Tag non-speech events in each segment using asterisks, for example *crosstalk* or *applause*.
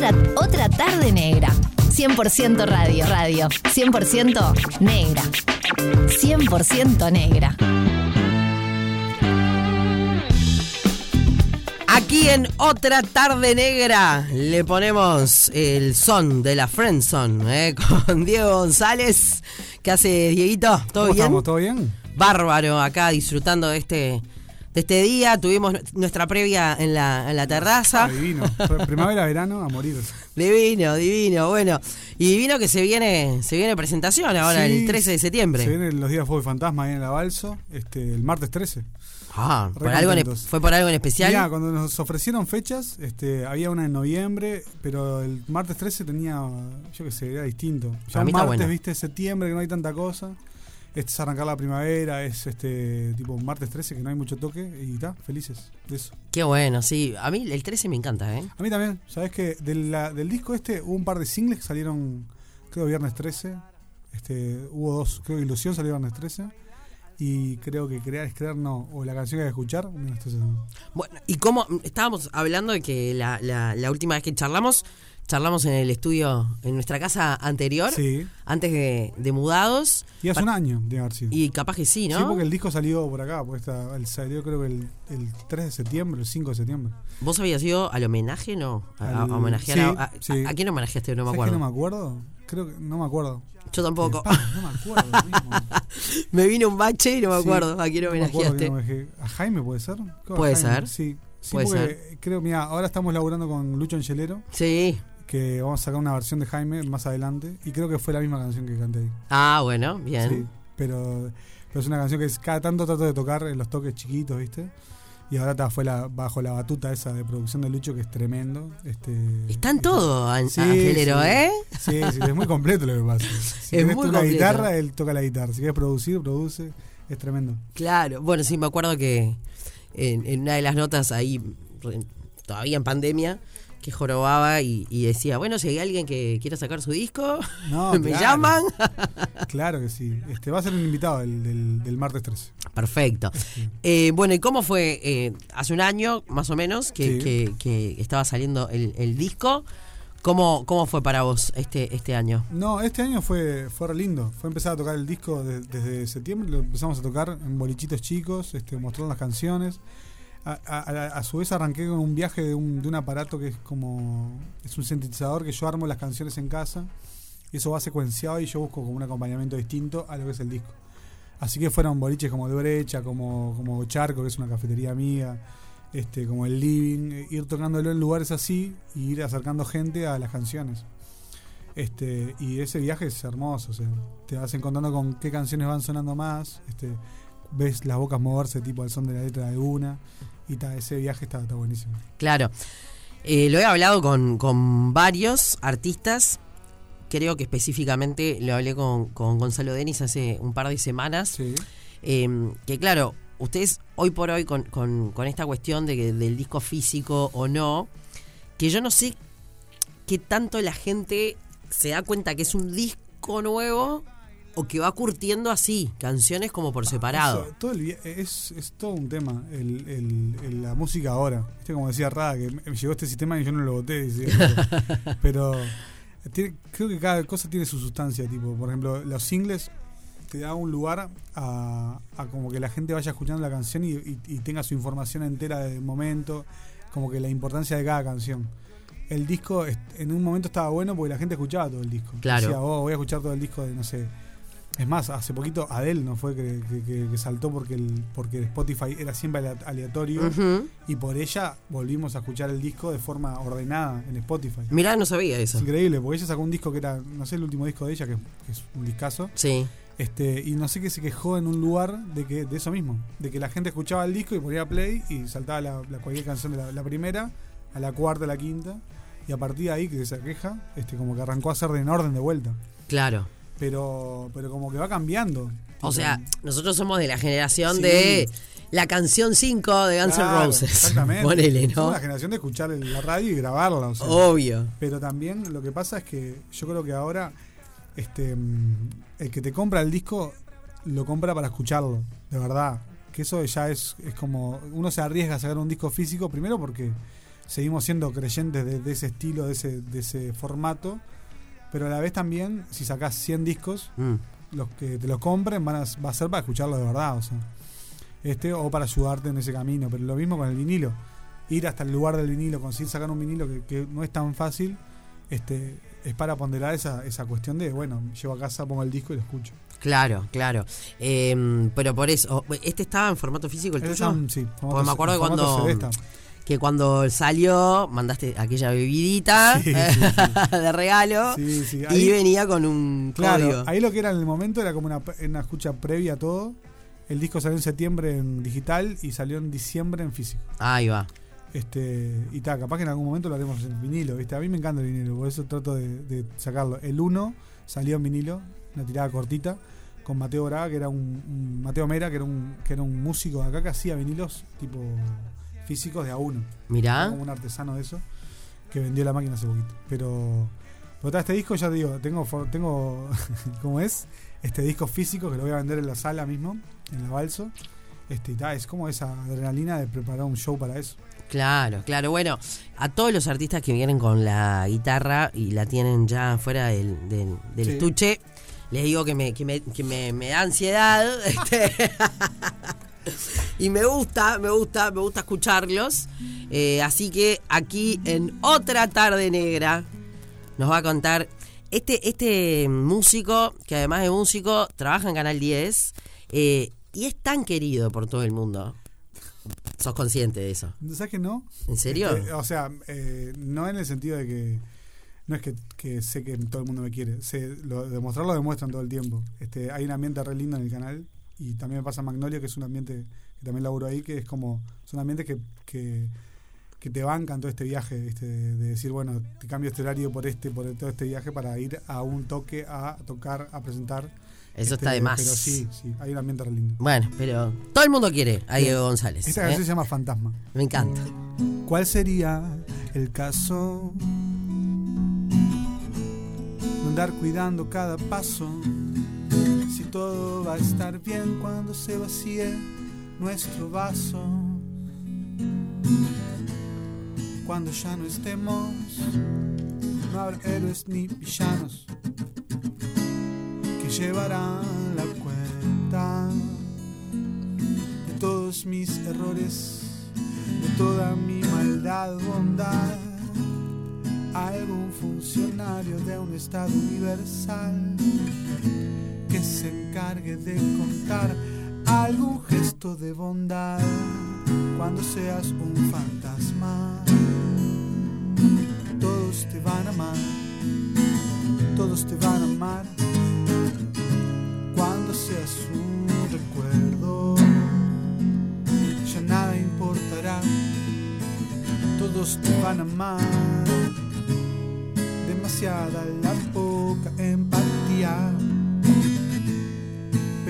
Otra, otra tarde negra. 100% radio, radio. 100% negra. 100% negra. Aquí en otra tarde negra le ponemos el son de la Friendzone ¿eh? *laughs* con Diego González. ¿Qué hace Dieguito? ¿Todo ¿Cómo bien? estamos? ¿Todo bien? Bárbaro, acá disfrutando de este, de este día. Tuvimos nuestra previa en la, en la terraza. Ah, divino. Pr- Primavera, verano, a morir. *laughs* Divino, divino, bueno. Y divino que se viene, se viene presentación ahora Sí, el 13 de septiembre. Se vienen los días de Fútbol Fantasma ahí en la Balso, este, el martes 13. Ah, ¿por Re algo en- contentos. ¿fue por algo en especial? Mirá, cuando nos ofrecieron fechas, este, había una en noviembre, pero el martes 13 tenía, yo qué sé, era distinto. Ya martes, bueno. viste, septiembre, que no hay tanta cosa. Este es arrancar la primavera, es este tipo martes 13, que no hay mucho toque, y está, felices de eso. Qué bueno, sí. A mí el 13 me encanta, ¿eh? A mí también, ¿sabes que del, disco este hubo un par de singles que salieron, creo, viernes 13. Este, hubo dos, creo que Ilusión salió viernes 13. Y creo que Crear es Crear no, o la canción que hay que escuchar, viernes 13 también. Bueno, y cómo estábamos hablando de que la, la- la última vez que charlamos, charlamos en el estudio, en nuestra casa anterior, Sí. antes de, de mudados. Y hace un año, debe haber sido. Y capaz que sí, ¿no? Sí, porque el disco salió por acá, porque está, el, salió creo que el, el 3 de septiembre, el 5 de septiembre. ¿Vos habías ido al homenaje, no? A, homenajear sí, a, a- sí. ¿a quién homenajeaste? No me ¿Sabes acuerdo. que no me acuerdo? Creo que no me acuerdo. Yo tampoco. No me acuerdo. mismo. *laughs* me vino un bache y no me acuerdo a quién no me acuerdo homenajeaste. ¿A Jaime puede ser? Puede Jaime, ser. Sí, sí Puede porque creo, mira, ahora estamos laburando con Lucho Angelero, Sí. Que vamos a sacar una versión de Jaime más adelante, y creo que fue la misma canción que canté ahí. Ah, bueno, bien. Sí, pero, pero es una canción que es- cada tanto trato de tocar en los toques chiquitos, ¿viste? Y ahora ta, fue la, bajo la batuta esa de producción de Lucho, que es tremendo. Este, Está en todo, Sí, Angelero, sí. ¿eh? Sí, sí, es muy completo lo que pasa. *laughs* Si Es muy tocar completo. guitarra, él toca la guitarra. Si quieres producir, produce. Es tremendo. Claro, bueno, sí, me acuerdo que en, en una de las notas ahí, todavía en pandemia, que jorobaba y, y decía, bueno, si hay alguien que quiera sacar su disco, No, *laughs* me claro. llaman. Claro que sí. Este, va a ser un invitado del, del, del martes 13. Perfecto. Este, Eh, bueno, ¿y cómo fue? eh, hace un año, más o menos, que, Sí. que- que estaba saliendo el, el disco. ¿Cómo, ¿Cómo fue para vos este, este año? No, este año fue, fue re lindo. Fue empezar a tocar el disco de- desde septiembre. Lo empezamos a tocar en bolichitos chicos, este, mostrando las canciones. A, a- su vez arranqué con un viaje de un, de un aparato que es como... Es un sintetizador que yo armo las canciones en casa. Y eso va secuenciado y yo busco como un acompañamiento distinto a lo que es el disco. Así que fueron boliches como de Brecha, como, como Charco, que es una cafetería amiga, este, como el Living, eh, ir tocándolo en lugares así y ir acercando gente a las canciones. Este, y ese viaje es hermoso, o sea, te vas encontrando con qué canciones van sonando más, este, ves las bocas moverse tipo al son de la letra de una, y ta, ese viaje está, está buenísimo. Claro. Eh, lo he hablado con, con varios artistas. Creo que específicamente lo hablé con, con Gonzalo Denis hace un par de semanas. Sí, Eh, que claro, ustedes hoy por hoy con, con- con esta cuestión de que- del disco físico o no, que yo no sé qué tanto la gente se da cuenta que es un disco nuevo o que va curtiendo así, canciones como por separado. Eso, todo el es, es todo un tema, el, el- el- la música ahora. Viste como decía Rada, que me llegó este sistema y yo no lo voté. *laughs* pero tiene- creo que cada cosa tiene su sustancia, tipo, por ejemplo, los singles te da un lugar a, a como que la gente vaya escuchando la canción y, y- y tenga su información entera del momento, como que la importancia de cada canción. El disco en un momento estaba bueno porque la gente escuchaba todo el disco. Claro. Decía, oh, voy a escuchar todo el disco de, no sé. Es más, hace poquito Adele no fue que, que- saltó porque el, porque Spotify era siempre alea- aleatorio y por ella volvimos a escuchar el disco de forma ordenada en Spotify. Mirá, no sabía Es eso. increíble, porque ella sacó un disco que era, no sé, el último disco de ella, que, que es un discazo. Sí. Este, y no sé qué se quejó en un lugar de que de eso mismo, de que la gente escuchaba el disco y ponía play y saltaba la, la- cualquier canción de la, la primera a la cuarta, a la quinta, y a partir de ahí que se queja, este, como que arrancó a hacer de en orden de vuelta. Claro. Pero, pero como que va cambiando. O sea, nosotros somos de la generación Sí. de la canción 5 de Guns N' claro, Roses. Exactamente. *laughs* Ponele, Somos la generación de escuchar la radio y grabarla. o sea. Obvio. Pero también lo que pasa es que yo creo que ahora este mm, el que te compra el disco lo compra para escucharlo, de verdad. Que eso ya es, es como. Uno se arriesga a sacar un disco físico, primero porque seguimos siendo creyentes de, de ese estilo, de ese, de ese formato, pero a la vez también, si sacás 100 discos, Mm. los que te los compren van a, va a ser para escucharlo de verdad, o sea, este o para ayudarte en ese camino, pero lo mismo con el vinilo, ir hasta el lugar del vinilo, conseguir sacar un vinilo que, que no es tan fácil, este es para ponderar esa, esa cuestión de, bueno, llevo a casa, pongo el disco y lo escucho. Claro, claro. Eh, pero por eso, ¿este estaba en formato físico el Ese tuyo? sí, Porque formato- me acuerdo cuando, CD está. Que cuando salió mandaste aquella bebidita Sí, sí, *laughs* de regalo Sí, sí, y ahí- venía con un Claro, código. ahí lo que era en el momento era como una, una escucha previa a todo. El disco salió en septiembre en digital y salió en diciembre en físico. Ahí va. Este, y tal, capaz que en algún momento lo haremos en vinilo, ¿viste? A mí me encanta el vinilo, por eso trato de, de sacarlo. El 1 salió en vinilo, una tirada cortita, con Mateo Braga, que era un, un- Mateo Mera, que era un, que era un músico de acá que hacía vinilos tipo físicos de a uno. Mirá. como un artesano de eso, que vendió la máquina hace poquito. Pero, pero este disco ya te digo, tengo, tengo *laughs* ¿cómo es? Este disco físico que lo voy a vender en la sala mismo, en la Balso. Este, es como esa adrenalina de preparar un show para eso. Claro, claro. Bueno, a todos los artistas que vienen con la guitarra y la tienen ya fuera del, del, del Sí. estuche, les digo que me, que me, que me, me da ansiedad. *laughs* este, y me gusta, me gusta, me gusta escucharlos. Eh, así que aquí en otra tarde negra nos va a contar este, este músico, que además de músico, trabaja en Canal 10 eh, y es tan querido por todo el mundo. ¿Sos consciente de eso? ¿Sabes que no? ¿En serio? Este, o sea, eh, no en el sentido de que no es que, que sé que todo el mundo me quiere, sé, lo, demostrarlo demuestran todo el tiempo. Este, hay un ambiente re lindo en el canal y también me pasa Magnolia, que es un ambiente que también laburo ahí, que es como, son ambientes que, que, que te bancan todo este viaje, ¿viste? De, de decir, bueno, te cambio este horario por este, por todo este viaje para ir a un toque, a tocar, a presentar. Eso Este, está de más. Pero sí, sí, hay un ambiente re lindo. Bueno, pero todo el mundo quiere a Diego González. Esta ¿eh? canción se llama Fantasma. Me encanta. ¿Cuál sería el caso de andar cuidando cada paso? Si todo va a estar bien cuando se vacíe nuestro vaso. Cuando ya no estemos, no habrá héroes ni villanos que llevarán la cuenta de todos mis errores de toda mi maldad, bondad. Algún funcionario de un estado universal que se encargue de contar algún gesto de bondad cuando seas un fantasma. Todos te van a amar, todos te van a amar cuando seas un recuerdo ya nada importará, todos te van a amar. Demasiada la poca empatía,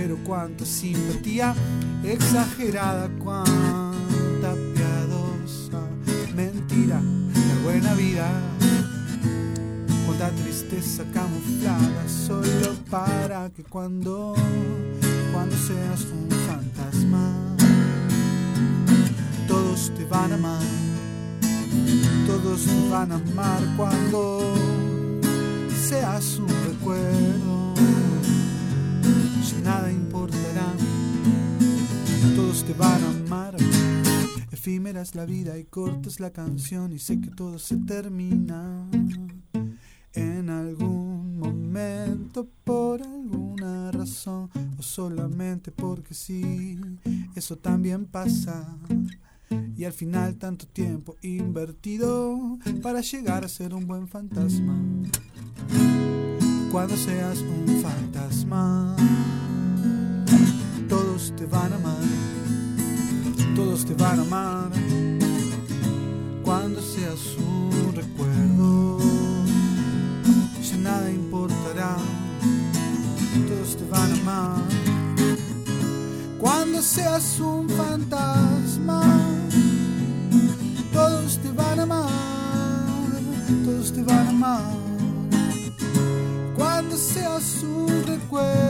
pero cuánta simpatía, exagerada, cuánta piadosa mentira, la buena vida. Cuánta tristeza camuflada solo para que cuando, cuando seas un fantasma todos te van a amar, todos te van a amar cuando seas un recuerdo, ya nada importará, todos te van a amar. Efímera es la vida y corta es la canción y sé que todo se termina en algún momento por alguna razón o solamente porque sí, eso también pasa. Y al final tanto tiempo invertido para llegar a ser un buen fantasma. Cuando seas un fantasma, todos te van a amar, todos te van a amar. Cuando seas un recuerdo, ya nada importará, todos te van a amar. Cuando seas un fantasma, todos te van a amar, todos te van a amar. Cuando seas un recuerdo,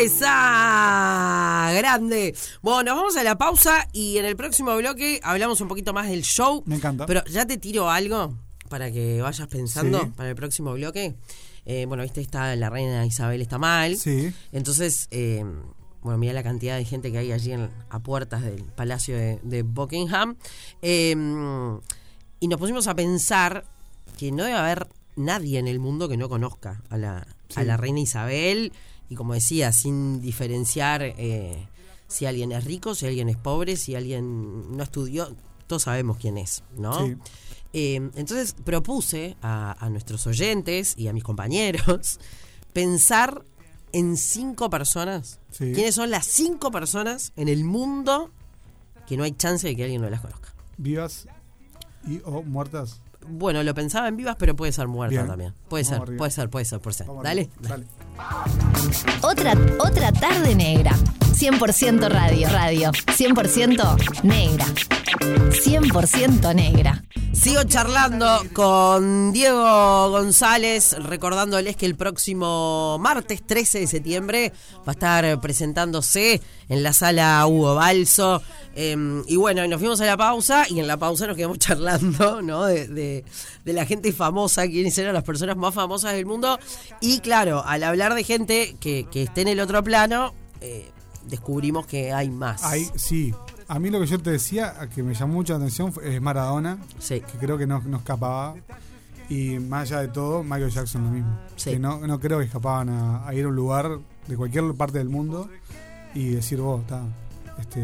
¡Esa! ¡Grande! Bueno, nos vamos a la pausa y en el próximo bloque hablamos un poquito más del show. Me encanta. Pero ya te tiro algo para que vayas pensando Sí. para el próximo bloque. Eh, bueno, viste, está la reina Isabel está mal. Sí. Entonces, eh, bueno, mira la cantidad de gente que hay allí en- a puertas del Palacio de, de Buckingham. Eh, y nos pusimos a pensar que no debe haber nadie en el mundo que no conozca a la, a la reina Isabel. Y como decía, sin diferenciar eh, si alguien es rico, si alguien es pobre, si alguien no estudió, todos sabemos quién es, ¿no? Sí. Eh, entonces propuse a, a nuestros oyentes y a mis compañeros *laughs* pensar en cinco personas. Sí. ¿Quiénes son las cinco personas en el mundo que no hay chance de que alguien no las conozca? Vivas y o muertas. Bueno, lo pensaba en vivas, pero puede ser muerta Bien. también. Puede Vamos ser, arriba. puede ser, puede ser, puede ser. Vamos Dale. arriba. Dale. Otra, otra tarde negra. 100% radio. Radio. 100% negra. 100% negra. Sigo charlando con Diego González, recordándoles que el próximo martes 13 de septiembre va a estar presentándose en la sala Hugo Balso. Eh, y bueno, nos fuimos a la pausa y en la pausa nos quedamos *laughs* charlando, ¿no? De, de- de la gente famosa, quiénes eran las personas más famosas del mundo. Y claro, al hablar de gente que, que esté en el otro plano, eh, descubrimos que hay más. Ahí, sí. A mí lo que yo te decía, que me llamó mucho la atención, es Maradona, Sí. que creo que no, no escapaba. Y más allá de todo, Michael Jackson lo mismo. Sí. Que no, no creo que escapaban a, a ir a un lugar de cualquier parte del mundo y decir, vos, está, este,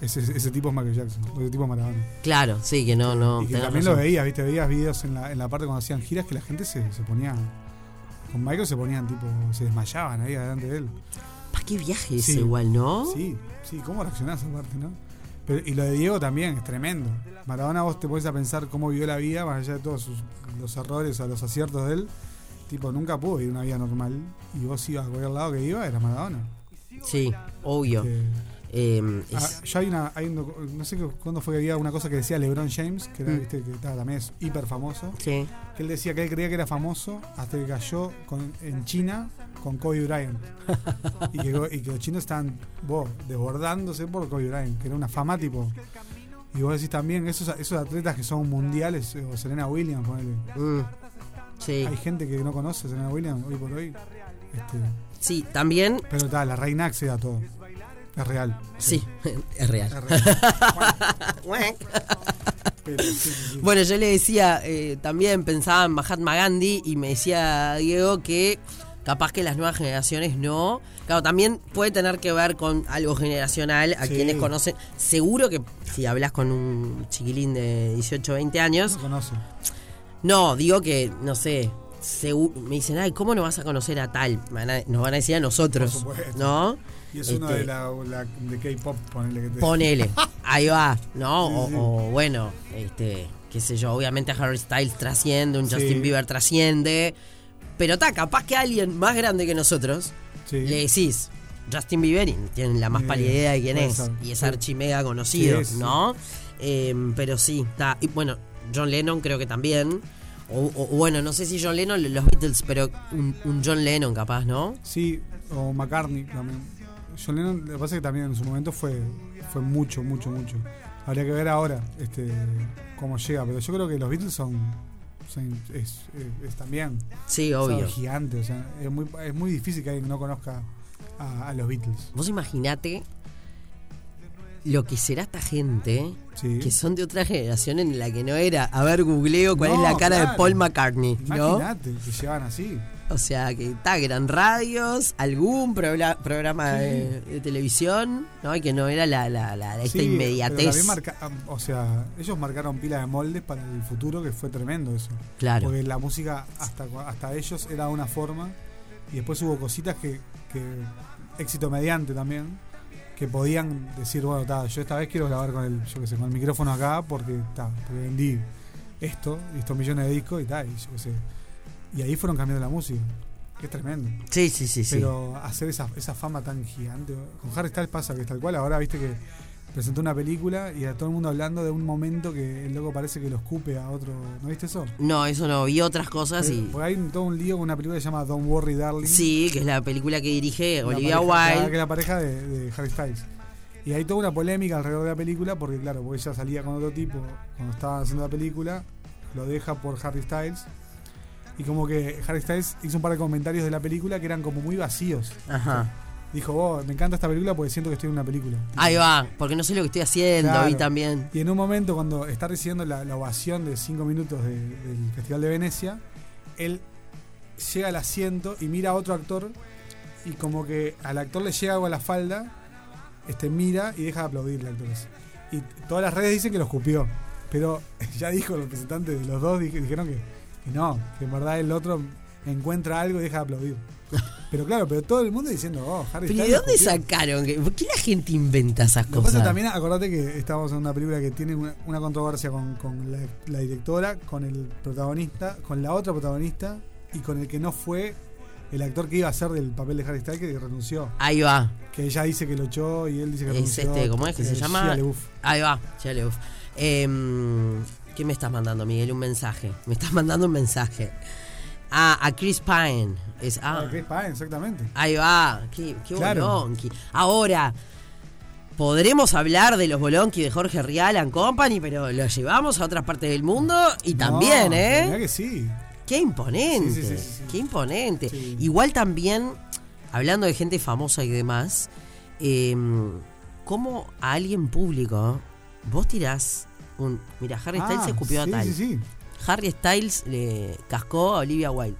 ese, ese tipo es Michael Jackson, ese tipo es Maradona. Claro, sí, que no, no. y que tenés también razón. lo veías, viste, veías videos en la, en la parte cuando hacían giras que la gente se, se ponía. Con Michael se ponían tipo, se desmayaban ahí delante de él. Qué viaje Sí. igual, ¿no? Sí, sí, ¿cómo reaccionás aparte, no? Pero, y lo de Diego también es tremendo. Maradona, vos te pones a pensar cómo vivió la vida, más allá de todos sus- los errores o los aciertos de él. Tipo, nunca pudo vivir una vida normal. Y vos ibas a cualquier lado que iba, era Maradona. Sí, obvio. Que- Eh, ah, ya hay una, hay un no sé cu- cuándo fue que había una cosa que decía LeBron James, que era, Mm. viste, que también es hiper famoso. sí. Que él decía que él creía que era famoso hasta que cayó con- en China con Kobe Bryant. *laughs* y, que, y que los chinos estaban vos, desbordándose por Kobe Bryant, que era una fama tipo. Y vos decís también, esos, esos atletas que son mundiales, eh, o Serena Williams, ponele. Mm, sí. Hay gente que no conoce a Serena Williams hoy por hoy. Este, Sí, también. pero está, la reina accede a todo. Es real. Sí, *laughs* es real. Es. *laughs* Bueno, yo le decía, eh, también pensaba en Mahatma Gandhi y me decía Diego que capaz que las nuevas generaciones no. Claro, también puede tener que ver con algo generacional a Sí. quienes conocen. Seguro que si hablas con un chiquilín de 18 20 años, No conoce. no, digo que, no sé, segu- me dicen, ay, ¿cómo no vas a conocer a tal? Nos van a decir a nosotros, Por supuesto. ¿no? Y es Este, de la, la- de K-pop, ponele que te. Ponele, *laughs* ahí va, ¿no? Sí, o, sí. o, bueno, este, qué sé yo, obviamente Harry Styles trasciende, un Sí. Justin Bieber trasciende, pero está, capaz que alguien más grande que nosotros le decís Justin Bieber y tienen la más pálida idea. de quién es, y es sí. archi mega conocido. ¿no? Eh, pero sí, está, y bueno, John Lennon creo que también. O, o- o bueno, no sé si John Lennon, los Beatles, pero un, un John Lennon capaz, ¿no? Sí, o McCartney también. John Lennon, lo que pasa es que también en su momento fue, fue mucho, mucho, mucho. Habría que ver ahora este, cómo llega, pero yo creo que los Beatles son, son- es, es- es también Sí, obvio. gigante. O sea, es, muy, es muy difícil que alguien no conozca a, a los Beatles. Vos imaginate lo que será esta gente Sí. que son de otra generación en la que no era. A ver, googleo cuál No, es la cara de. Paul McCartney, ¿no? Imagínate que llevan así. O sea, que está, que eran radios, algún programa Sí. de, de televisión, ¿no? Y que no era la, la, la- esta Sí, inmediatez. marca- ah, o sea, ellos marcaron pila de moldes para el futuro, que fue tremendo eso. Claro. Porque la música hasta, hasta ellos era una forma y después hubo cositas que, que éxito mediante también que podían decir, bueno, ta, yo esta vez quiero grabar con el, yo qué sé, con el micrófono acá porque, ta, porque vendí esto, y estos millones de discos y tal, y yo qué sé. Y ahí fueron cambiando la música. Que es tremendo. Sí, sí, sí, sí. Pero hacer esa, esa fama tan gigante. Con Harry Styles pasa que es tal cual. Ahora viste que presentó una película y a todo el mundo hablando de un momento que el loco parece que lo escupe a otro. ¿No viste eso? No, eso no, vi otras cosas y... Porque hay todo un lío con una película que se llama Don't Worry Darling. Sí, que es la película que dirige Olivia pareja- Wilde. Que es la pareja de, de Harry Styles. Y hay toda una polémica alrededor de la película porque, claro, porque ella salía con otro tipo cuando estaba haciendo la película, lo deja por Harry Styles. Y como que Harry Styles hizo un par de comentarios de la película que eran como muy vacíos. Ajá. Dijo, oh, me encanta esta película porque siento que estoy en una película. Ahí va, porque no sé lo que estoy haciendo Claro. y también. Y en un momento, cuando está recibiendo la, la ovación de cinco minutos de- del Festival de Venecia, él llega al asiento y mira a otro actor y como que al actor le llega algo a la falda, este mira y deja de aplaudir al actor. Y todas las redes dicen que lo escupió, pero *laughs* ya dijo el representante de los dos, dije- dijeron que, que no, que en verdad el otro encuentra algo y deja de aplaudir. Pero claro, pero todo el mundo diciendo, oh, Harry ¿Pero y de dónde sacaron? ¿Por qué la gente inventa esas Lo que pasa cosas? también, acordate que estábamos en una película que tiene una, una controversia con, con la, la directora, con el protagonista, con la otra protagonista y con el que no fue el actor que iba a hacer del papel de Harry Styles que renunció. Ahí va. Que ella dice que lo echó y él dice que Es renunció. este, ¿cómo es que se Eh, llama? Shia. Ahí va, le Em, ¿Qué me estás mandando, Miguel? Un mensaje. Me estás mandando un mensaje. Ah, a Chris Pine. Es, ah, Ah, Chris Pine, exactamente. ahí va. Qué, qué Claro. bolonqui. Ahora, podremos hablar de los bolonqui de Jorge Rial and Company, pero lo llevamos a otras partes del mundo y también, ¿eh? mirá que sí. Qué imponente, Sí, qué imponente. Igual también, hablando de gente famosa y demás, eh, ¿cómo a alguien público vos tirás un... Mira, Harry Styles Ah, se escupió sí, a tal. Sí, sí. Harry Styles le cascó a Olivia Wilde.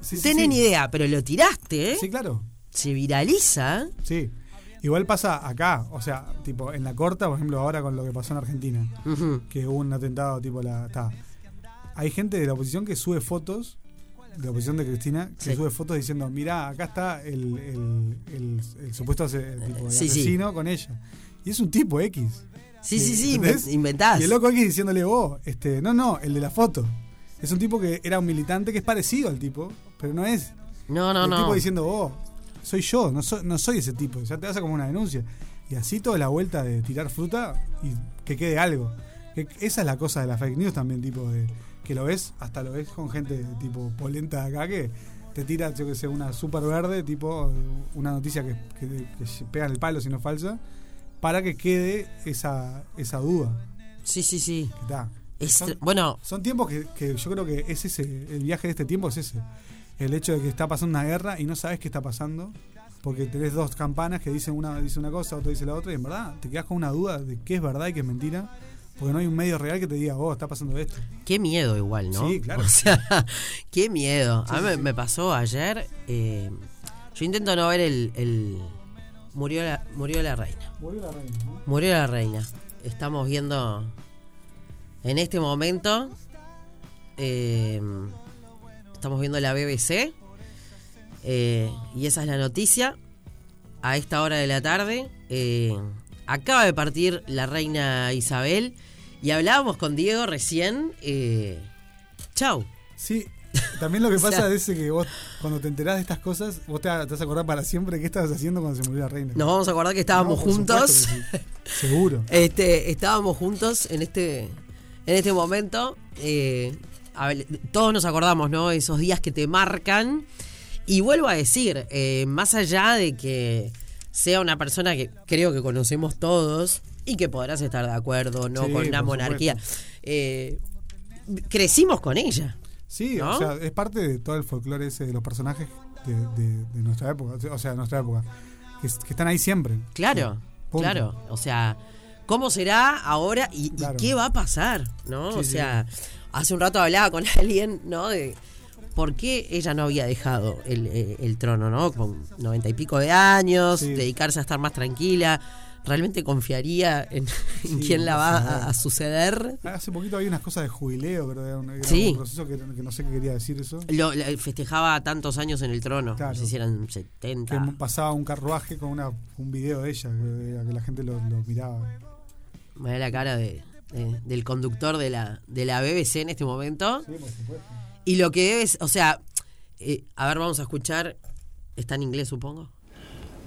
Sí, No sí, tenés sí. ni idea, pero lo tiraste, ¿eh? Sí, claro. Se viraliza. Sí. Igual pasa acá, o sea, tipo en la corta, por ejemplo, ahora con lo que pasó en Argentina. Que hubo un atentado tipo la ta. hay gente de la oposición que sube fotos de la oposición de Cristina que Sí. sube fotos diciendo mira acá está el, el, el- el supuesto tipo, el Sí, sí. asesino con ella y es un tipo X Sí, sí, sí, ¿Entendés? inven- inventás. y el loco X diciéndole vos este no no el de la foto es un tipo que era un militante que es parecido al tipo pero no es No, no, el no. tipo diciendo vos soy yo no soy, no soy ese tipo ya te hace como una denuncia y así toda la vuelta de tirar fruta y que quede algo que esa es la cosa de la fake news también tipo de que lo ves hasta lo ves con gente tipo polenta de acá que te tira yo que sé una super verde tipo una noticia que, que, que pega en el palo si no falsa para que quede esa esa duda Sí, sí, sí. que está Son- bueno, son tiempos que, que yo creo que es ese, el viaje de este tiempo es ese. El hecho de que está pasando una guerra y no sabes qué está pasando, porque tenés dos campanas que dicen una dice una cosa, otra dice la otra, y en verdad te quedas con una duda de qué es verdad y qué es mentira, porque no hay un medio real que te diga, oh, está pasando esto. Qué miedo igual, ¿no? Sí, claro. *laughs* O sea, qué miedo. Sí, a mí sí, me, sí. me pasó ayer. eh, yo intento no ver el, el- murió la murió la reina. Volvió la reina, ¿no? Murió la reina. Estamos viendo en este momento. eh, estamos viendo la BBC. eh, y esa es la noticia. A esta hora de la tarde. eh, acaba de partir la reina Isabel. Y hablábamos con Diego recién. Chau. Sí, también lo que O sea- pasa es que vos, cuando te enterás de estas cosas, vos te, te vas a acordar para siempre qué estabas haciendo cuando se murió la reina. Nos vamos a acordar que estábamos No, juntos. sí. Seguro. *laughs* Este, estábamos juntos en este, en este momento. eh, a ver, todos nos acordamos, ¿no? Esos días que te marcan. Y vuelvo a decir, eh, más allá de que sea una persona que creo que conocemos todos y que podrás estar de acuerdo, ¿no? Sí, con una monarquía. eh, crecimos con ella. Sí, ¿No? o sea, es parte de todo el folclore ese de los personajes de, de- de nuestra época, o sea, de nuestra época, que, es- que están ahí siempre. Claro, claro. O sea, ¿cómo será ahora y, qué va a pasar? ¿No? Sí, o sí. sea, hace un rato hablaba con *laughs* alguien, ¿no? De por qué ella no había dejado el, eh, el trono, ¿no? Con noventa y pico de años, dedicarse a estar más tranquila. ¿Realmente confiaría en, *laughs* quién la va a, a suceder? Hace poquito había unas cosas de jubileo, pero era un, era Sí. un proceso que, que no sé qué quería decir eso. Lo, la- festejaba tantos años en el trono, Claro. no sé si eran Que 70. pasaba un carruaje con una, un video de ella, que, que la gente lo, lo miraba. Me da la cara de, de- del conductor de la, de la BBC en este momento. Sí, por supuesto. Y lo que debes, o sea, eh, a ver, vamos a escuchar. Está en inglés, supongo.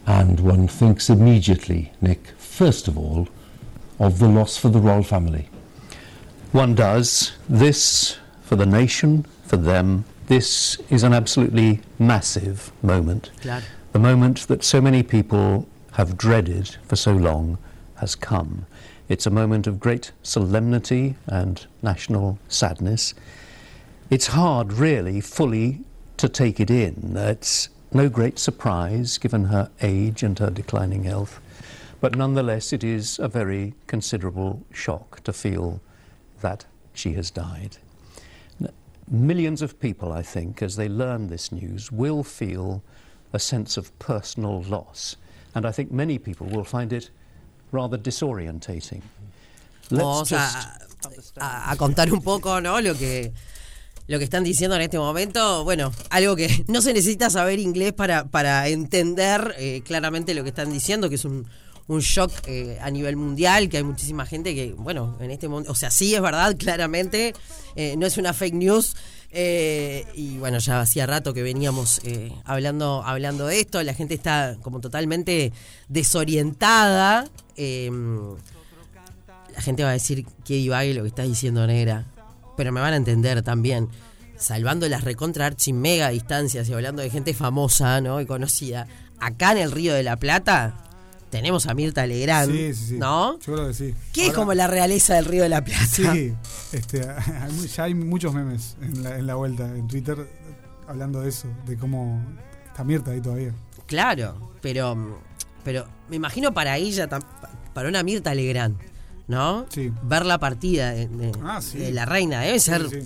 And one thinks immediately, Nick, first of all, of the loss for the royal family. One does this for the nation, for them. This is an absolutely massive moment. Claro. The moment that so many people have dreaded for so long has come. It's a moment of great solemnity and national sadness. It's hard, really, fully to take it in. It's no great surprise given her age and her declining health, but nonetheless, it is a very considerable shock to feel that she has died. Millions of people, I think, as they learn this news, will feel a sense of personal loss, and I think many people will find it rather disorientating. A, a- a contar un poco, ¿no? Lo que, lo que están diciendo en este momento. Bueno, algo que *laughs* no se necesita saber inglés para, para entender eh, claramente lo que están diciendo, que es un, un shock eh, a nivel mundial, que hay muchísima gente que, bueno, en este momento, o sea, sí es verdad, claramente, eh, no es una fake news. eh, y bueno, ya hacía rato que veníamos hablando, hablando de esto, la gente está como totalmente desorientada. eh, la gente va a decir que divague lo que estás diciendo, negra. Pero me van a entender también. Salvando las recontra archi mega distancias y hablando de gente famosa, ¿no? Y conocida. Acá en el Río de la Plata tenemos a Mirta Legrand, Sí, sí, sí. ¿no? Yo creo que sí. Que es como la realeza del Río de la Plata. Sí, este, *laughs* hay ya hay muchos memes en la, en la vuelta, en Twitter, hablando de eso, de cómo está Mirta ahí todavía. Claro, pero, pero me imagino para ella, para una Mirta Legrand, ¿no? Sí. Ver la partida de, de- Ah, sí. de la reina debe ser Sí.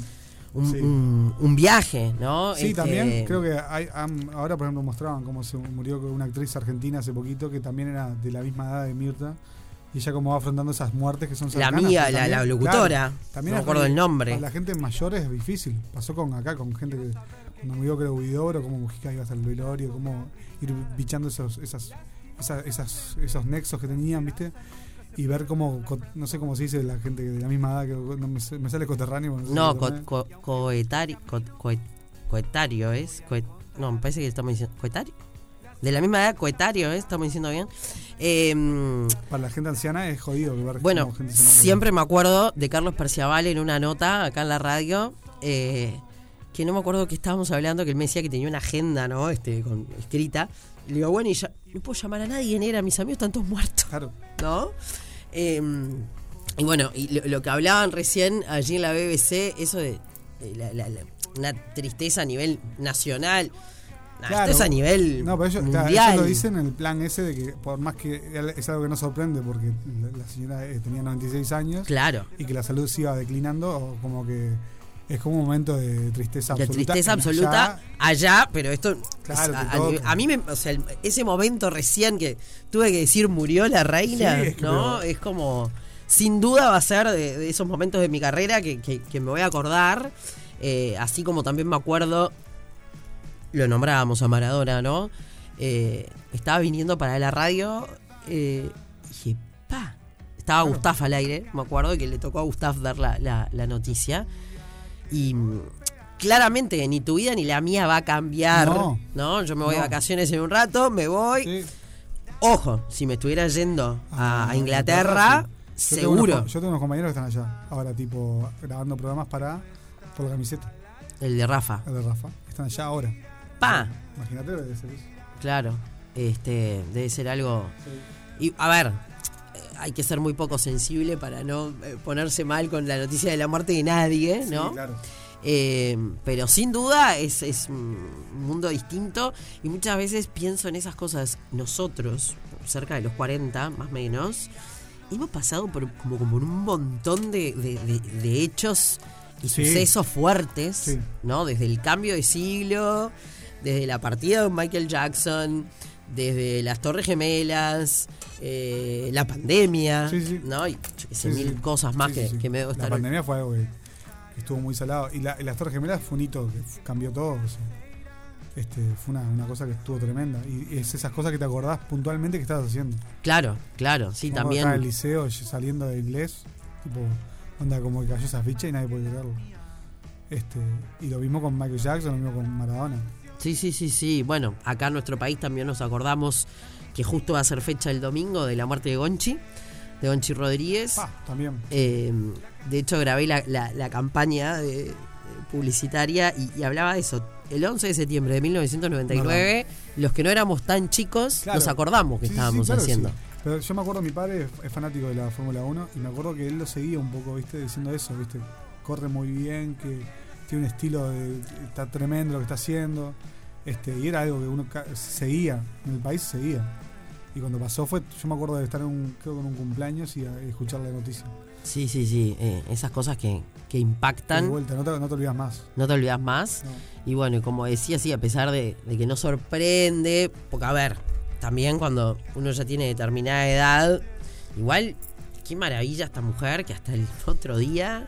Un, Sí. un- un viaje, ¿no? Sí, Este, también creo que hay, ahora, por ejemplo, mostraban cómo se murió una actriz argentina hace poquito que también era de la misma edad de Mirta. Y ella como va afrontando esas muertes que son La cercanas, amiga, pero la- la locutora, claro, no también me acuerdo el nombre. Para la gente mayor es difícil. Pasó con acá, con gente que cuando murió creo Huidobro, como Mujica iba hasta el velorio, cómo ir bichando esos, esas, esas, esas- esos nexos que tenían, ¿viste? Y ver cómo, no sé cómo se dice la gente de la misma edad, que no me, sale coterráneo. no co- co- coetario, co- coet- coetario es. coet- no, me parece que estamos diciendo. ¿Coetario? De la misma edad, coetario es, estamos diciendo bien. Eh, Para la gente anciana es jodido ver bueno, gente siempre me acuerdo de Carlos Perciabal en una nota acá en la radio. eh, que no me acuerdo que estábamos hablando, que él me decía que tenía una agenda, ¿no? Este, con, escrita. Le digo, bueno, y ya, no puedo llamar a nadie, era, mis amigos están todos muertos. Claro. ¿no? Eh, y bueno, y lo, lo que hablaban recién allí en la BBC, eso de, de la- la- la- una tristeza a nivel nacional, nah, Claro. esto es a nivel No, pero ellos, claro, ellos lo dicen en el plan ese de que, por más que es algo que no sorprende, porque la, señora eh, tenía 96 años Claro, y que la salud se iba declinando, o como que es como un momento de tristeza de absoluta. tristeza en absoluta allá. allá, pero esto Claro, es a, mí me, o sea, el- ese momento recién que tuve que decir murió la reina, Sí, es que ¿no? Es como sin duda va a ser de, de esos momentos de mi carrera que, que- que me voy a acordar, eh, así como también me acuerdo lo nombrábamos a Maradona, ¿no? Eh, estaba viniendo para la radio eh, dije, pa, estaba Claro. Gustaf al aire, me acuerdo que le tocó a Gustaf dar la, la- la noticia. Y claramente ni tu vida ni la mía va a cambiar, ¿no? No. Yo me voy de No. vacaciones en un rato, me voy. Sí. Ojo, si me estuviera yendo a, Ah, a Inglaterra, sí. Yo tengo unos seguro. yo tengo unos compañeros que están allá, ahora tipo grabando programas para por la camiseta, El de Rafa. el de Rafa. Están allá ahora. Pa, Imagínate lo que debe ser eso. claro. Este, debe ser algo. Y a ver, hay que ser muy poco sensible para no eh, ponerse mal con la noticia de la muerte de nadie, ¿no? Sí, claro. Eh, pero sin duda es, es un mundo distinto y muchas veces pienso en esas cosas. Nosotros, cerca de los 40 más o menos, hemos pasado por como, como un montón de, de- de- de hechos y Sí. sucesos fuertes, Sí. ¿no? Desde el cambio de siglo, desde la partida de Michael Jackson, desde las Torres Gemelas, eh, la pandemia, Sí, sí. ¿no? Y Sí, mil cosas más que, me debo La pandemia fue algo que estuvo muy salado. Y, la, y las Torres Gemelas fue un hito que cambió todo. o sea, este, fue una, una cosa que estuvo tremenda. Y es esas cosas que te acordás puntualmente que estabas haciendo. Claro, claro, sí, Como también. Estaba en el liceo saliendo de inglés, tipo, onda como que cayó esa ficha y nadie puede creerlo. Este, y lo mismo con Michael Jackson, lo mismo con Maradona. Sí, sí, sí, sí. Bueno, acá en nuestro país también nos acordamos que justo va a ser fecha el domingo de la muerte de Gonchi. de Onchi Rodríguez. Pa, también. Eh, de hecho, grabé la, la- la campaña de- publicitaria y, y hablaba de eso. El 11 de septiembre de 1999, los que no éramos tan chicos Claro. nos acordamos que Sí, sí, estábamos que haciendo. sí. Pero yo me acuerdo, mi padre es fanático de la Fórmula 1 y me acuerdo que él lo seguía un poco, ¿viste? Diciendo eso, ¿viste? Corre muy bien, que tiene un estilo de. Está tremendo lo que está haciendo. Este, y era algo que uno seguía, en el país seguía. Y cuando pasó fue, yo me acuerdo de estar en un, creo en un cumpleaños y, a- y escuchar la noticia. Sí, sí, sí. eh, esas cosas que, que De impactan, vuelta, no te, no te olvidas más. no te olvidas más. No. Y bueno, y como decía, sí, a pesar de, de que no sorprende, porque a ver, también cuando uno ya tiene determinada edad, igual, qué maravilla esta mujer que hasta el otro día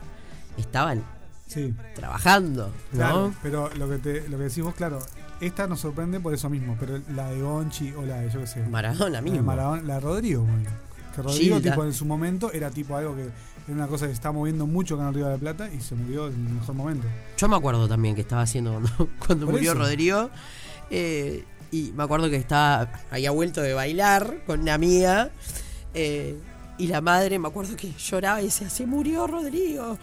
estaban Sí, trabajando, ¿no? Pero lo que, te, lo que decís vos, claro, esta nos sorprende por eso mismo. Pero la de Gonchi o la de, yo qué sé, Maradona La de mismo. Maradona- la de Rodrigo, bueno. Que Rodrigo, Gilda. tipo, en su momento, era tipo algo que era una cosa que se está moviendo mucho acá en Río de la Plata y se murió en el mejor momento. Yo me acuerdo también que estaba haciendo cuando, *laughs* cuando murió eso. Rodrigo. eh, y me acuerdo que estaba, había vuelto de bailar con una amiga. eh, y la madre, me acuerdo que lloraba y decía, se murió Rodrigo.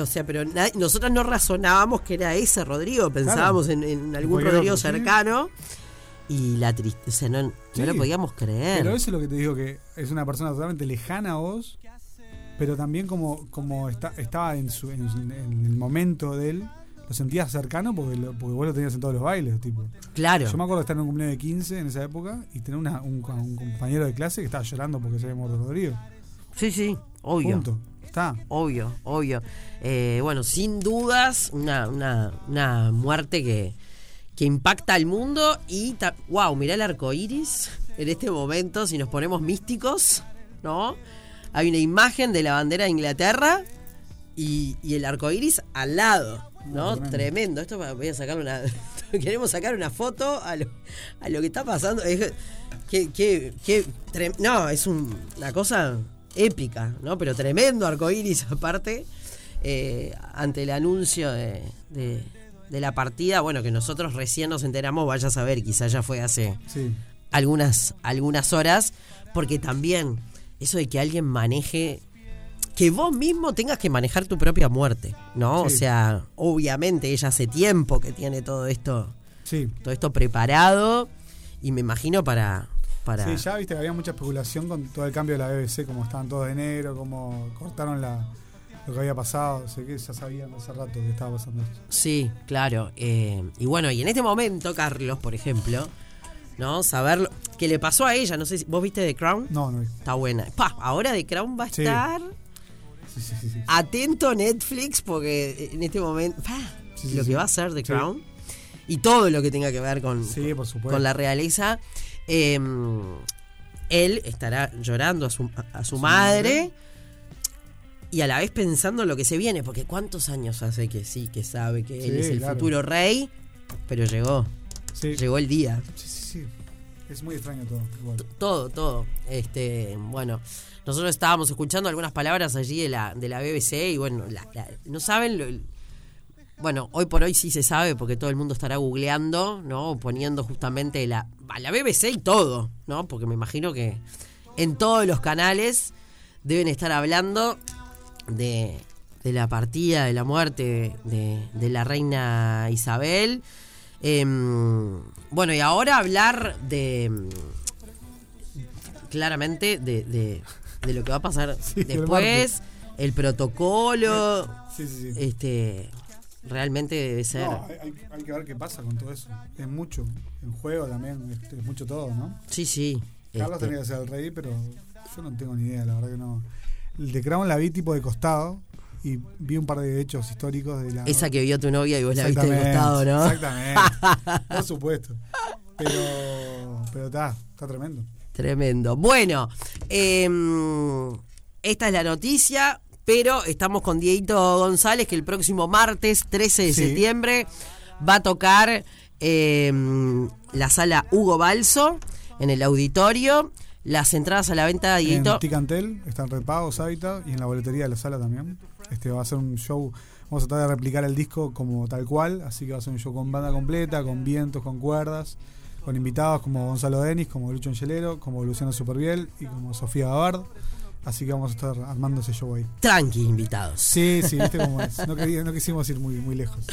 O sea, pero nosotros no razonábamos que era ese Rodrigo, pensábamos en, en algún Rodrigo otro, sí. cercano. Y la tristeza, no, no Sí. lo podíamos creer. Pero eso es lo que te digo, que es una persona totalmente lejana a vos, pero también como, como está, estaba en, su, en, el momento de él, lo sentías cercano porque, lo- porque vos lo tenías en todos los bailes, tipo. claro. Yo me acuerdo de estar en un cumpleaños de 15 en esa época y tener una- un, un compañero de clase que estaba llorando porque se había muerto Rodrigo. Sí, sí, obvio. Punto. Está. Obvio, obvio. Eh, bueno, sin dudas, una, una, una muerte que, que impacta al mundo y, ta- wow, mirá el arco iris en este momento, si nos ponemos místicos, ¿no? Hay una imagen de la bandera de Inglaterra y, y el arco iris al lado, ¿no? Tremendo. Tremendo. Esto voy a sacar una. *laughs* Queremos sacar una foto a lo, a lo que está pasando. Es, que, que- que no, es un- una cosa épica, ¿no? Pero tremendo arcoíris *laughs* aparte. eh, ante el anuncio de, de- de la partida, bueno, que nosotros recién nos enteramos, vaya a saber, quizás ya fue hace Sí. algunas, algunas horas, porque también eso de que alguien maneje, que vos mismo tengas que manejar tu propia muerte, ¿no? O sea, obviamente ella hace tiempo que tiene todo esto, Sí. todo esto preparado y me imagino para... para Sí, ya viste que había mucha especulación con todo el cambio de la BBC, como estaban todos de enero, como cortaron la, lo que había pasado. Sé que ya sabían hace rato que estaba pasando esto. Sí, claro. eh, y bueno, y en este momento, Carlos, por ejemplo, ¿no? Saber que le pasó a ella, no sé si vos viste The Crown. No, no. Está buena. Pa, ahora The Crown va a Sí. estar Sí, sí, atento Netflix porque en este momento pa, lo que va a ser The. Crown y todo lo que tenga que ver con, Sí, por con la realeza. Eh, él estará llorando a su, a su madre y a la vez pensando en lo que se viene, porque cuántos años hace que sí, que sabe que él Sí, es el claro. futuro rey, pero llegó, Sí. llegó el día. sí, sí, sí. Es muy extraño todo. Igual. Todo, todo. Este, bueno, nosotros estábamos escuchando algunas palabras allí de la, de la BBC y bueno, la- la- no saben lo- bueno, hoy por hoy sí se sabe porque todo el mundo estará googleando, ¿no? Poniendo justamente la, la BBC y todo, ¿no? Porque me imagino que en todos los canales deben estar hablando de, de la partida, de la muerte de, de la reina Isabel. Em, bueno, y ahora hablar de claramente de, de- de lo que va a pasar *laughs* Sí, el después, el protocolo, Sí, sí, sí. este realmente debe ser. No, hay, hay- que ver qué pasa con todo eso. Es mucho. En juego también, este, es mucho todo, ¿no? Sí, sí. Carlos este, tenía que ser el rey, pero yo no tengo ni idea, la verdad que no. El de Crown la vi tipo de costado y vi un par de hechos históricos de la. esa que vio tu novia y vos la viste de costado, ¿no? Exactamente. *laughs* Por supuesto. Pero. Pero está, está tremendo. Tremendo. Bueno, em, esta es la noticia, pero estamos con Dieguito González, que el próximo martes 13 de Sí. septiembre va a tocar em, la sala Hugo Balso en el auditorio. Las entradas a la venta, Dieguito. En Ticantel están repagos, Hábitat y en la boletería de la sala también. Este va a ser un show. Vamos a tratar de replicar el disco como tal cual, así que va a ser un show con banda completa, con vientos, con cuerdas, con invitados como Gonzalo Denis, como Lucho Angelero, como Luciano Superviel y como Sofía Gabard. Así que vamos a estar armando ese show ahí. Tranqui, invitados. Sí, sí, viste cómo es. No, quería- no quisimos ir muy, muy lejos.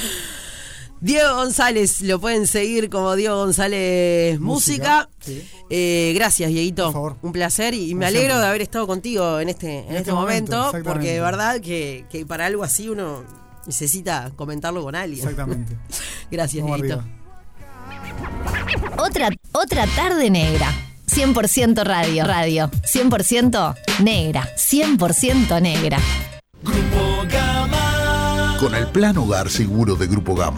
Diego González, lo pueden seguir como Diego González Música. Sí. Eh, gracias, Dieguito. Por favor. Un placer y Como me alegro siempre. de haber estado contigo en este, en este, este momento, momento, porque de verdad que, que para algo así uno necesita comentarlo con alguien. Exactamente. *laughs* Gracias, Dieguito. Otra, otra tarde negra. 100% radio. Radio. 100% negra. 100% negra. Con el plan Hogar Seguro de Grupo Gama